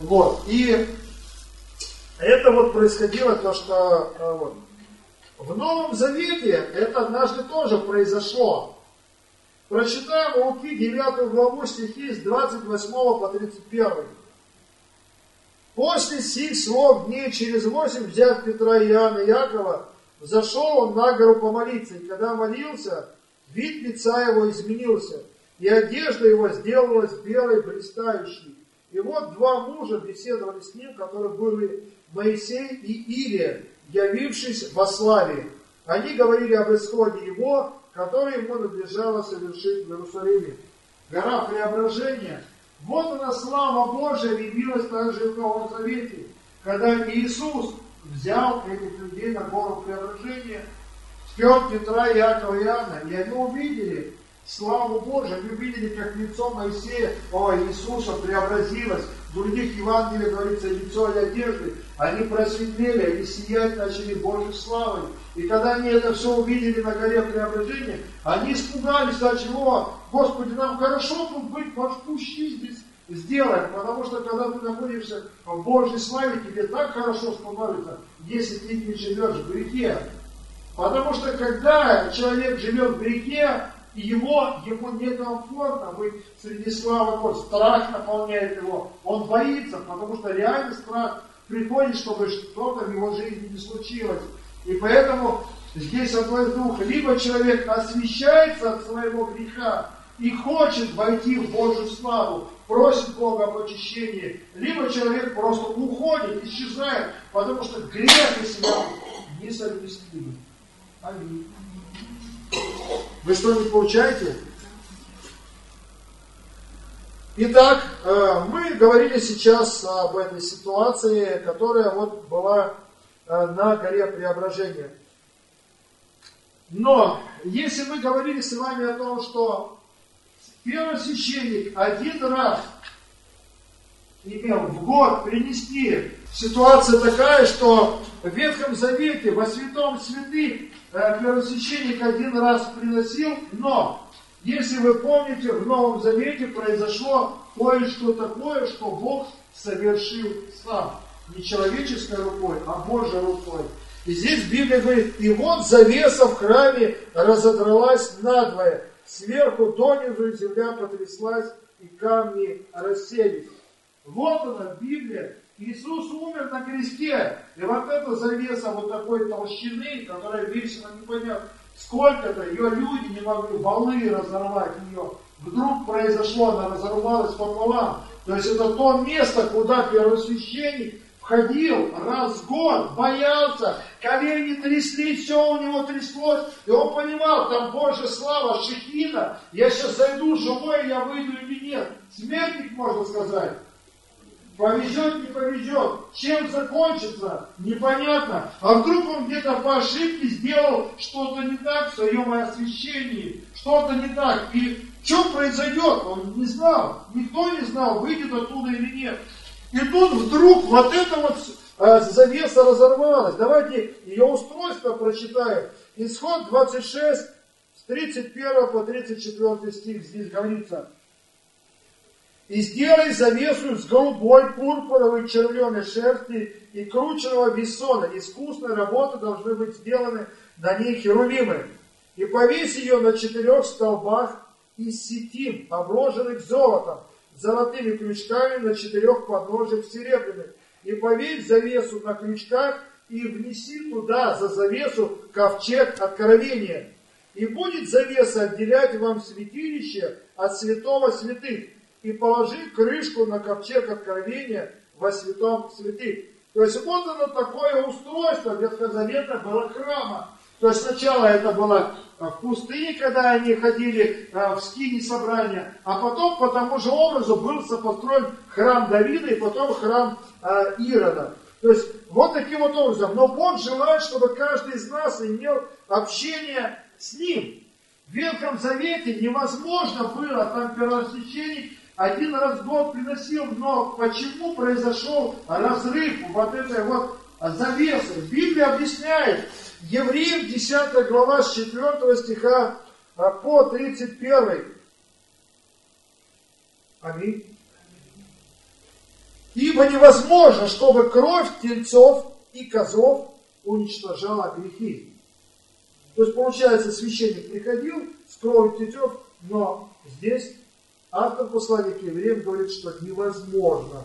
Вот. И это вот происходило то, что э, вот, в Новом Завете это однажды тоже произошло. Прочитаем Луки 9 главу стихи с 28 по 31. После сих слов дней через восемь, взяв Петра, Иоанна и Якова, зашел он на гору помолиться, и когда молился, вид лица его изменился, и одежда его сделалась белой, блистающей. И вот два мужа беседовали с ним, которые были Моисей и Илия, явившись во славе. Они говорили об исходе его, который ему надлежало совершить в Иерусалиме. Гора преображения. Вот она слава Божия явилась также в Новом Завете, когда Иисус взял этих людей на гору преображения, спел Петра, Якова и Иоанна, и они увидели, славу Божию. Мы видели, как лицо Моисея, о, Иисуса преобразилось. В других Евангелиях говорится лицо и одежды. Они просветлели, они сиять начали Божьей славой. И когда они это все увидели на горе преображения, они испугались, начали, о, Господи, нам хорошо тут быть, может, пущи здесь сделать, потому что когда ты находишься в Божьей славе, тебе так хорошо становится, если ты не живешь в грехе. Потому что когда человек живет в грехе, его, ему некомфортно быть среди славы Божьей, страх наполняет его, он боится, потому что реальный страх приходит, чтобы что-то в его жизни не случилось. И поэтому здесь Святой Дух, либо человек освещается от своего греха и хочет войти в Божью славу, просит Бога об очищении, либо человек просто уходит, исчезает, потому что грех и смерть несовместимы. Аминь. Вы что, не получаете? Итак, э, мы говорили сейчас об этой ситуации, которая вот была на горе Преображения. Но, если мы говорили с вами о том, что первосвященник один раз имел в год принести, ситуация такая, что в Ветхом Завете, во Святом Святых, э, первосвященник один раз приносил, но если вы помните, в Новом Завете произошло кое-что такое, что Бог совершил сам. Не человеческой рукой, а Божьей рукой. И здесь Библия говорит, и вот завеса в храме разодралась надвое, сверху донизу земля потряслась, и камни расселись. Вот она, Библия. Иисус умер на кресте. И вот эта завеса вот такой толщины, которая весила непонятно, Сколько-то ее люди не могли, валы разорвать ее. Вдруг произошло, она разорвалась пополам. То есть это то место, куда первосвященник входил раз в год, боялся, колени тряслись, все у него тряслось, и он понимал, там Божья слава, шехина, я сейчас зайду живой, я выйду или нет. Смертник, можно сказать. Повезет, не повезет. Чем закончится, непонятно. А вдруг он где-то по ошибке сделал что-то не так в своем освящении, что-то не так. И что произойдет, он не знал. Никто не знал, выйдет оттуда или нет. И тут вдруг вот эта вот э, завеса разорвалась. Давайте ее устройство прочитаем. Исход 26, с 31 по 34 стих здесь говорится. И сделай завесу с голубой, пурпуровой, червленой шерсти и крученного бессона. Искусной работы должны быть сделаны на ней херувимы. И повесь ее на четырех столбах из сетин, обложенных золотом, золотыми крючками на четырех подножиях серебряных. И повесь завесу на крючках и внеси туда, за завесу, ковчег откровения. И будет завеса отделять вам святилище от святого святых и положи крышку на ковчег откровения во святом святых. То есть вот оно такое устройство Ветхозавета было храма. То есть сначала это было в пустыне, когда они ходили э, в скине собрания, а потом по тому же образу был построен храм Давида и потом храм э, Ирода. То есть вот таким вот образом. Но Бог желает, чтобы каждый из нас имел общение с Ним. В Ветхом Завете невозможно было, там первосвященник один раз в год приносил, но почему произошел разрыв вот этой вот завесы? Библия объясняет, Евреев 10 глава с 4 стиха а, по 31. Аминь. Ибо невозможно, чтобы кровь тельцов и козов уничтожала грехи. То есть, получается, священник приходил с кровью тельцов, но здесь автор послания к евреям говорит, что невозможно,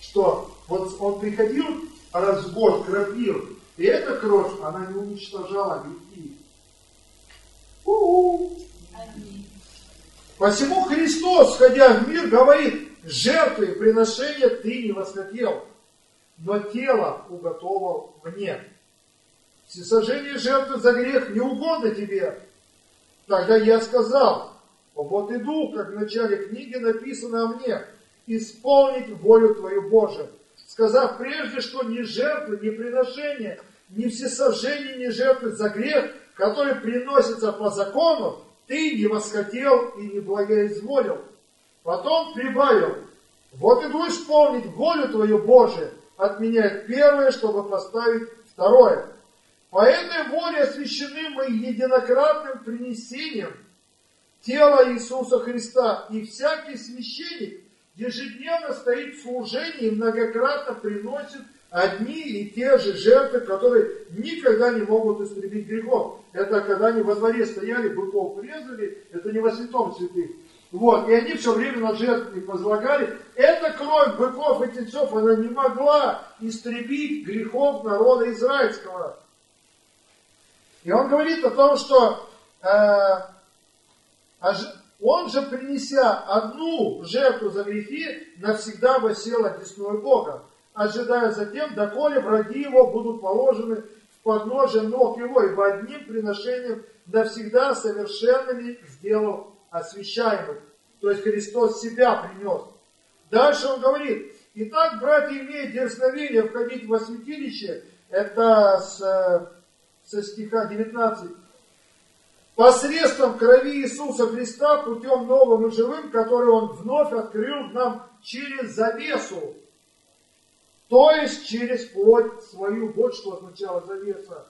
что вот он приходил раз год, кропил, и эта кровь, она не уничтожала грехи. Посему Христос, ходя в мир, говорит, жертвы и приношения ты не восхотел, но тело уготовал мне. Всесожжение жертвы за грех не угодно тебе. Тогда я сказал, вот иду, как в начале книги написано о мне, исполнить волю Твою Божию, сказав прежде, что ни жертвы, ни приношения, ни всесожжения, ни жертвы за грех, который приносится по закону, ты не восхотел и не благоизволил. Потом прибавил, вот иду исполнить волю Твою Божию, отменяет первое, чтобы поставить второе. По этой воле освящены мы единократным принесением – тело Иисуса Христа. И всякий священник ежедневно стоит в служении и многократно приносит одни и те же жертвы, которые никогда не могут истребить грехов. Это когда они во дворе стояли, быков резали, это не во святом святых. Вот, и они все время на жертвы возлагали. Эта кровь быков и тельцов, она не могла истребить грехов народа израильского. И он говорит о том, что э, он же, принеся одну жертву за грехи, навсегда восел одесную Бога, ожидая затем, доколе враги его будут положены в подножие ног его, и в одним приношением навсегда совершенными сделал освящаемых. То есть Христос себя принес. Дальше он говорит, Итак, братья, имея дерзновение входить во святилище, это с, со стиха 19, посредством крови Иисуса Христа, путем новым и живым, который Он вновь открыл нам через завесу, то есть через плоть свою. Вот что означало завеса.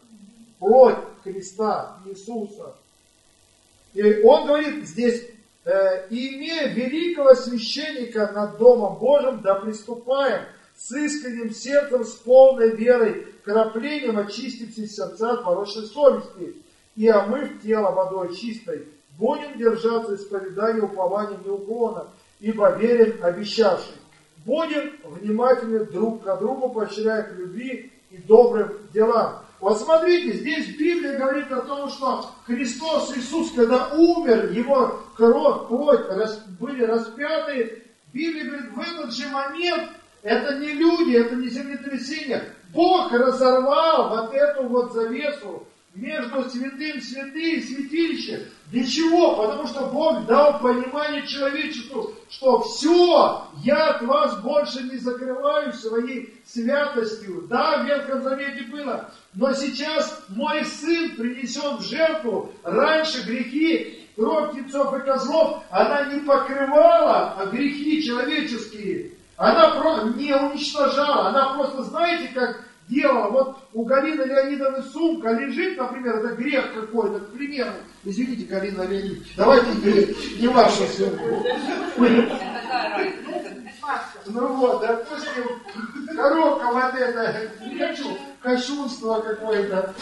Плоть Христа, Иисуса. И он говорит здесь, э, имея великого священника над Домом Божьим, да приступаем с искренним сердцем, с полной верой, краплением очистившись сердца от порочной совести и омыв тело водой чистой, будем держаться исповедания упования неуклонно, ибо верен обещавший. Будем внимательны друг к другу, поощряя к любви и добрым делам. Вот смотрите, здесь Библия говорит о том, что Христос Иисус, когда умер, его кровь, плоть были распяты, Библия говорит, в этот же момент это не люди, это не землетрясение. Бог разорвал вот эту вот завесу, между святым святые и. Для чего? Потому что Бог дал понимание человечеству, что все, я от вас больше не закрываю своей святостью. Да, в Ветхом Завете было, но сейчас мой сын принесен в жертву. Раньше грехи, кровь птенцов и козлов, она не покрывала а грехи человеческие. Она не уничтожала, она просто, знаете, как делала. Вот у Галины Леонидовны сумка лежит, например, это грех какой-то, к примеру. Извините, Галина Леонидовна, давайте не вашу сумку. Ну вот, допустим, коробка вот эта, хочу, кощунство какое-то.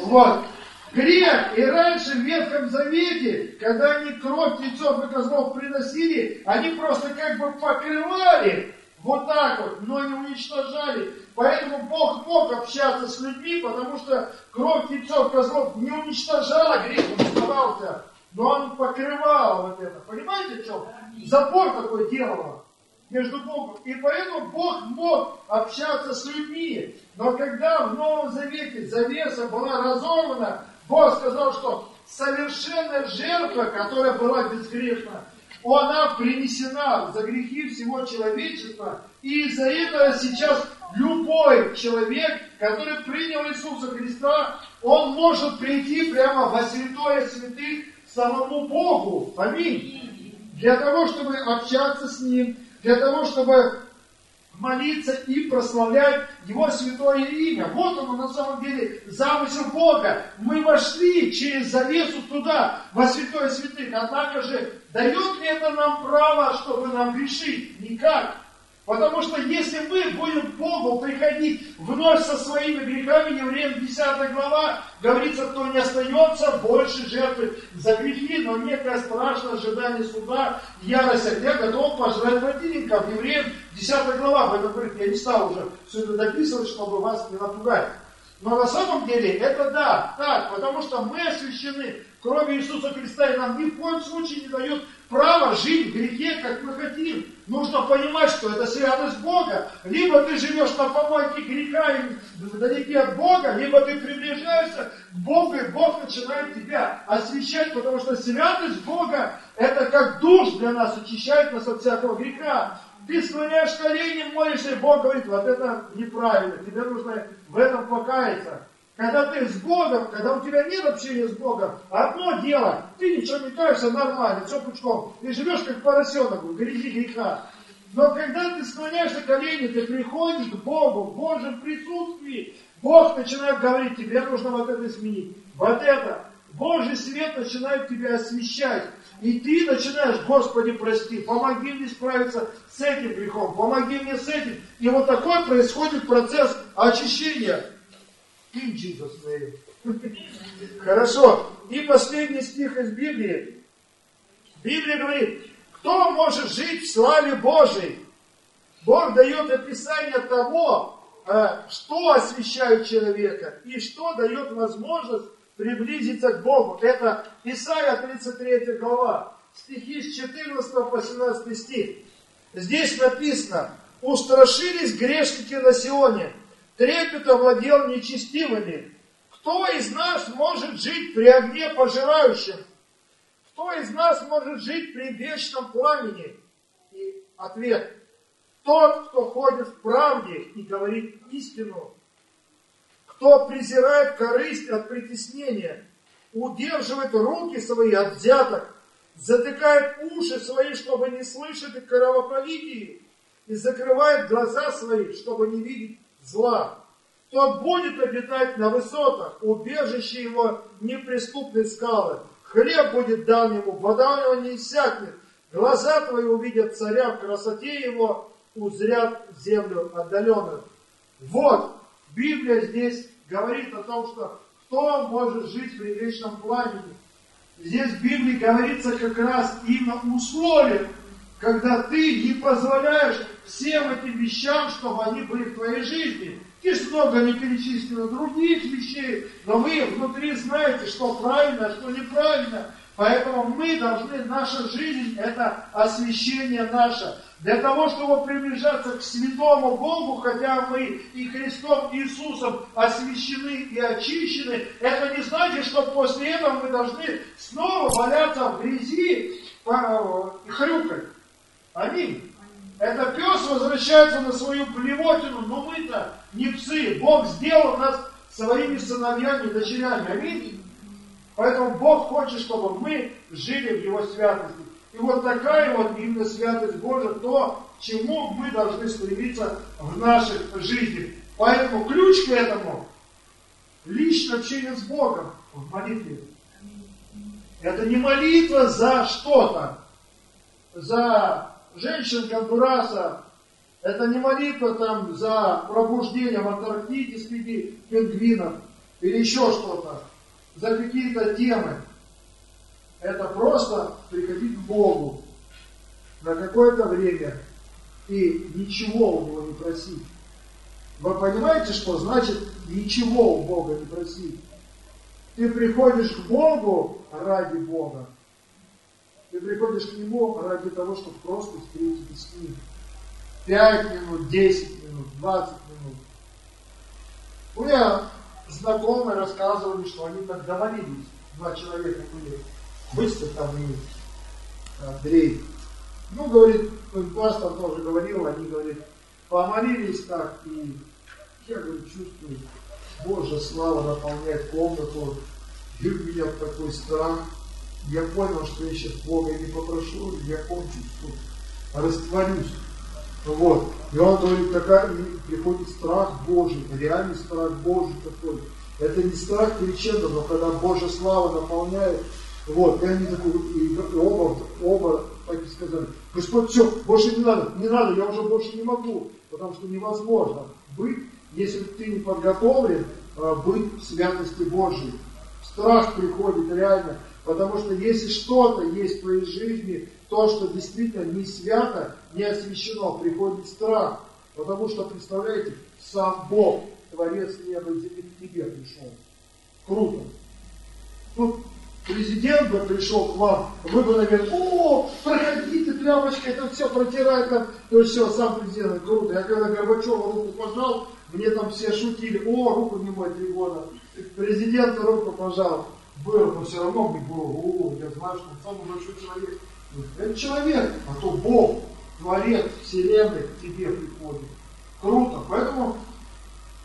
Вот. Грех. И раньше в Ветхом Завете, когда они кровь птенцов и козлов приносили, они просто как бы покрывали вот так вот, но не уничтожали. Поэтому Бог мог общаться с людьми, потому что кровь птенцов, козлов не уничтожала грех, он оставался. Но он покрывал вот это. Понимаете, что? Запор такой делал между Богом. И поэтому Бог мог общаться с людьми. Но когда в Новом Завете завеса была разорвана, Бог сказал, что совершенная жертва, которая была безгрешна, она принесена за грехи всего человечества. И из-за этого сейчас любой человек, который принял Иисуса Христа, он может прийти прямо во святое святых самому Богу. Аминь. Для того, чтобы общаться с Ним, для того, чтобы молиться и прославлять Его святое имя. Вот оно на самом деле замысел Бога. Мы вошли через завесу туда, во святое святых. Однако же, дает ли это нам право, чтобы нам грешить? Никак. Потому что если мы будем к Богу приходить вновь со своими грехами, Евреям 10 глава, говорится, кто не остается больше жертвы за грехи, но некое страшное ожидание суда, ярость огня готов пожрать противников. Евреям 10 глава об этом я не стал уже все это дописывать, чтобы вас не напугать. Но на самом деле это да, так, потому что мы освящены кровью Иисуса Христа, и нам ни в коем случае не дает право жить в грехе, как мы хотим. Нужно понимать, что это святость Бога. Либо ты живешь на помойке греха и вдалеке от Бога, либо ты приближаешься к Богу, и Бог начинает тебя освещать, потому что святость Бога это как душ для нас, очищает нас от всякого греха. Ты склоняешь колени, молишься, и Бог говорит, вот это неправильно, тебе нужно в этом покаяться. Когда ты с Богом, когда у тебя нет общения с Богом, одно дело, ты ничего не каешься нормально, все пучком. Ты живешь как поросенок в грехе греха. Но когда ты склоняешься колени, ты приходишь к Богу в Божьем присутствии, Бог начинает говорить, тебе нужно вот это изменить, вот это. Божий свет начинает тебя освещать. И ты начинаешь, Господи, прости, помоги мне справиться с этим грехом, помоги мне с этим. И вот такой происходит процесс очищения. In Jesus name. Хорошо. И последний стих из Библии. Библия говорит, кто может жить в славе Божией? Бог дает описание того, э, что освещает человека и что дает возможность приблизиться к Богу. Это Исайя 33 глава, стихи с 14 по 17 стих. Здесь написано, устрашились грешники на Сионе, трепет овладел нечестивыми. Кто из нас может жить при огне пожирающем? Кто из нас может жить при вечном пламени? И ответ. Тот, кто ходит в правде и говорит истину, кто презирает корысть от притеснения, удерживает руки свои от взяток, затыкает уши свои, чтобы не слышать кровопролитии, и закрывает глаза свои, чтобы не видеть зла. Тот будет обитать на высотах, убежище его неприступной скалы. Хлеб будет дан ему, вода у него не иссякнет. Глаза твои увидят царя в красоте его, узрят землю отдаленную. Вот, Библия здесь говорит о том, что кто может жить при вечном пламени. Здесь в Библии говорится как раз именно условия, когда ты не позволяешь всем этим вещам, чтобы они были в твоей жизни. Есть много не перечислено других вещей, но вы внутри знаете, что правильно, а что неправильно. Поэтому мы должны, наша жизнь, это освящение наше. Для того, чтобы приближаться к святому Богу, хотя мы и Христом Иисусом освящены и очищены, это не значит, что после этого мы должны снова валяться в грязи и хрюкать. Аминь. Это пес возвращается на свою плевотину, но мы-то не псы. Бог сделал нас своими сыновьями и дочерями. Аминь. Поэтому Бог хочет, чтобы мы жили в Его святости. И вот такая вот именно святость Божия, то, чему мы должны стремиться в нашей жизни. Поэтому ключ к этому – личное общение с Богом в молитве. Это не молитва за что-то, за женщин Гондураса, это не молитва там за пробуждение в Антарктиде среди пингвинов или еще что-то, за какие-то темы. Это просто приходить к Богу на какое-то время и ничего у Него не просить. Вы понимаете, что значит ничего у Бога не просить? Ты приходишь к Богу ради Бога. Ты приходишь к Нему ради того, чтобы просто встретиться с Ним. Пять минут, десять минут, двадцать минут. У меня знакомые рассказывали, что они так домолились. Два человека были быстро там и Андрей. Ну, говорит, пастор тоже говорил, они, говорит, помолились так, и я, говорю, чувствую, Божья слава наполняет комнату, и у меня такой страх. Я понял, что я сейчас Бога не попрошу, я кончу тут, растворюсь. Вот. И он говорит, такая, приходит страх Божий, реальный страх Божий такой. Это не страх криченда, но когда Божья слава наполняет, вот, и они такой, и оба, оба так сказали, Господь, все, больше не надо, не надо, я уже больше не могу, потому что невозможно быть, если ты не подготовлен, а, быть в святости Божьей. Страх приходит реально, потому что если что-то есть в твоей жизни, то, что действительно не свято, не освящено, приходит страх. Потому что, представляете, сам Бог, Творец неба и земли, к тебе пришел. Круто. Тут президент бы пришел к вам, вы бы, наверное, о, проходите, тряпочкой, это все протирает там, то есть все, сам президент, круто. Я когда Горбачева руку пожал, мне там все шутили, о, руку не мой три года. Президент руку пожал. Был, но все равно мне было, о, я знаю, что он самый большой человек. Это человек, а то Бог, Творец Вселенной к тебе приходит. Круто. Поэтому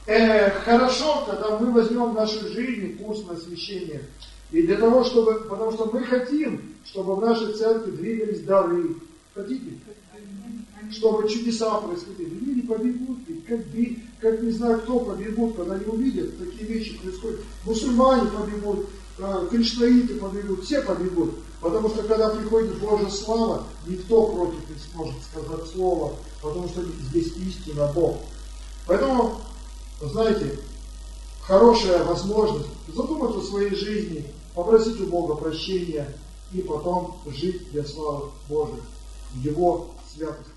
э, хорошо, когда мы возьмем в нашей жизни курс на освящение. И для того, чтобы, потому что мы хотим, чтобы в нашей церкви двигались дары. Хотите? Чтобы чудеса происходили. Люди побегут, как, как не знаю кто побегут, когда не увидят, такие вещи происходят. Мусульмане побегут, кришнаиты побегут, все побегут. Потому что когда приходит Божья слава, никто против не сможет сказать слово, потому что здесь истина Бог. Поэтому, знаете, хорошая возможность задуматься о своей жизни, попросить у Бога прощения и потом жить для славы Божьей, Его святости.